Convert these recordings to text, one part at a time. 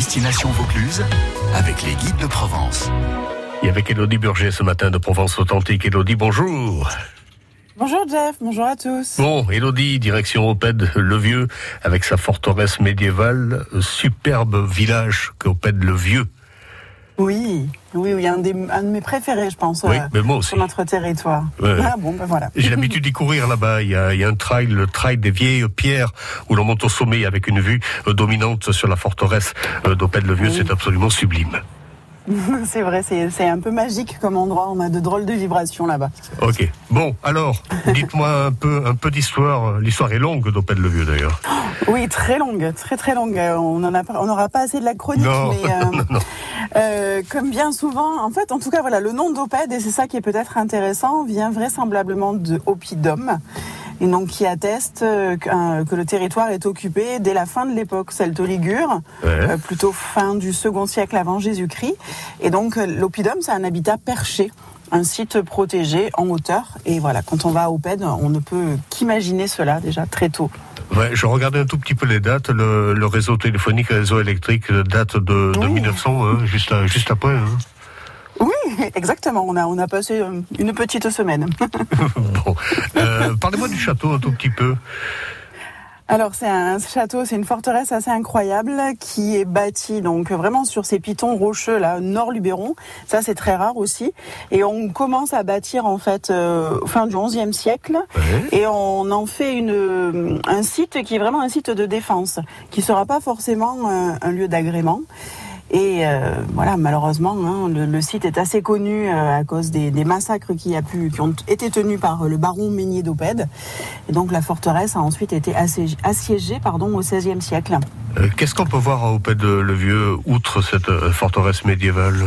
Destination Vaucluse avec les guides de Provence. Et avec Elodie Burger ce matin de Provence Authentique. Elodie, bonjour. Bonjour Jeff, bonjour à tous. Bon, Elodie, direction Opède le Vieux, avec sa forteresse médiévale, superbe village qu'Opède le Vieux. Oui, oui, oui, un, des, un de mes préférés, je pense, Oui, euh, mais moi aussi. sur notre territoire. Ouais. Ah bon, ben voilà. J'ai l'habitude d'y courir là-bas. Il y, a, il y a un trail, le trail des vieilles pierres, où l'on monte au sommet avec une vue euh, dominante sur la forteresse euh, d'Opède le Vieux. Oui. C'est absolument sublime. c'est vrai, c'est un peu magique comme endroit. On a de drôles de vibrations là-bas. Ok. Bon, alors, dites-moi un peu, un peu d'histoire. L'histoire est longue d'Opède le Vieux d'ailleurs. Oui, très longue, très très longue. Euh, On n'aura pas assez de la chronique, Non, mais euh, non, non. Euh, comme bien souvent, en fait, en tout cas, voilà, le nom d'Opède, et c'est ça qui est peut-être intéressant, vient vraisemblablement de Oppidum, et donc qui atteste euh, qu'un- que le territoire est occupé dès la fin de l'époque celto-ligure, Ouais. euh, plutôt fin du second siècle avant Jésus-Christ. Et donc, euh, l'Oppidum, c'est un habitat perché. Un site protégé en hauteur. Et voilà, quand on va à Opède, on ne peut qu'imaginer cela déjà très tôt. Ouais, je regardais un tout petit peu les dates. Le, le réseau téléphonique, le réseau électrique date de, de Oui. 1900, hein, juste, à- juste après. hein. Oui, exactement. On a, on a passé euh, une petite semaine. bon, Euh, parlez-moi du château un tout petit peu. Alors c'est un château, c'est une forteresse assez incroyable qui est bâtie donc vraiment sur ces pitons rocheux là, nord Luberon. Ça c'est très rare aussi. Et on commence à bâtir en fait euh, fin du XIe siècle. Ouais. Et on en fait une, un site qui est vraiment un site de défense, qui sera pas forcément un, un lieu d'agrément. Et euh, voilà, malheureusement, hein, le, le site est assez connu euh, à cause des, des massacres qui, a pu, qui ont été tenus par le baron Meunier d'Opède. Et donc la forteresse a ensuite été assiégée, assiégée pardon, au XVIe siècle. Euh, Qu'est-ce qu'on peut voir à Opède le Vieux, outre cette forteresse médiévale?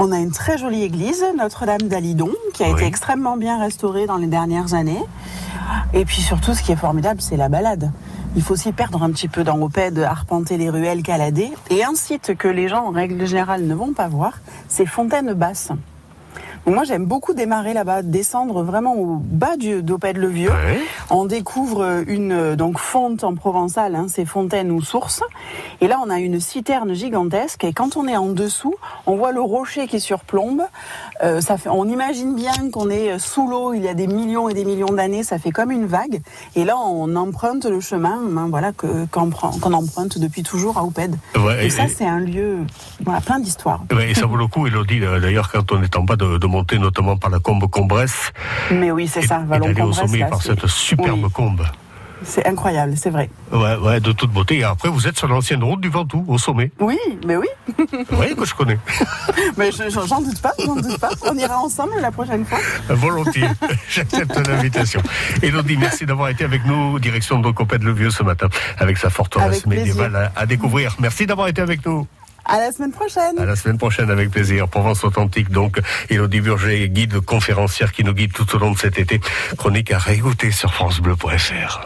On a une très jolie église, Notre-Dame d'Alidon, qui a Oui. été extrêmement bien restaurée dans les dernières années. Et puis surtout, ce qui est formidable, c'est la balade. Il faut s'y perdre un petit peu dans arpenter les ruelles, calader. Et un site que les gens, en règle générale, ne vont pas voir, c'est Fontaine Basse. Moi, j'aime beaucoup démarrer là-bas, descendre vraiment au bas du- d'Opède-le-Vieux. Ouais. On découvre une donc fonte en provençal, hein, c'est fontaine ou source. Et là, on a une citerne gigantesque. Et quand on est en dessous, on voit le rocher qui surplombe. Euh, ça fait, on imagine bien qu'on est sous l'eau. Il y a des millions et des millions d'années. Ça fait comme une vague. Et là, on emprunte le chemin, hein, voilà, que qu'on emprunte depuis toujours à Opède. Ouais, et, ça, c'est un lieu, voilà, plein d'histoires. Ouais, et ça vaut le coup, Elodie, d'ailleurs, quand on est en bas, de, de notamment par la combe Combresse, Mais oui, c'est ça. Vallon d'aller au Combresse, sommet là, par cette superbe oui, combe. c'est incroyable, c'est vrai. Ouais, ouais, de toute beauté. Et après, vous êtes sur l'ancienne route du Ventoux, au sommet. Oui, mais oui. Voyez que je connais. Mais je- je- j'en doute pas, j'en doute pas. On ira ensemble la prochaine fois. Volontiers. J'accepte l'invitation. Elodie, merci d'avoir été avec nous, direction de Copède le Vieux ce matin, avec sa forteresse médiévale à, à découvrir. Merci d'avoir été avec nous. À la semaine prochaine. À la semaine prochaine avec plaisir. Provence authentique, donc, Elodie Burger, guide conférencière qui nous guide tout au long de cet été. Chronique à réécouter sur FranceBleu.fr.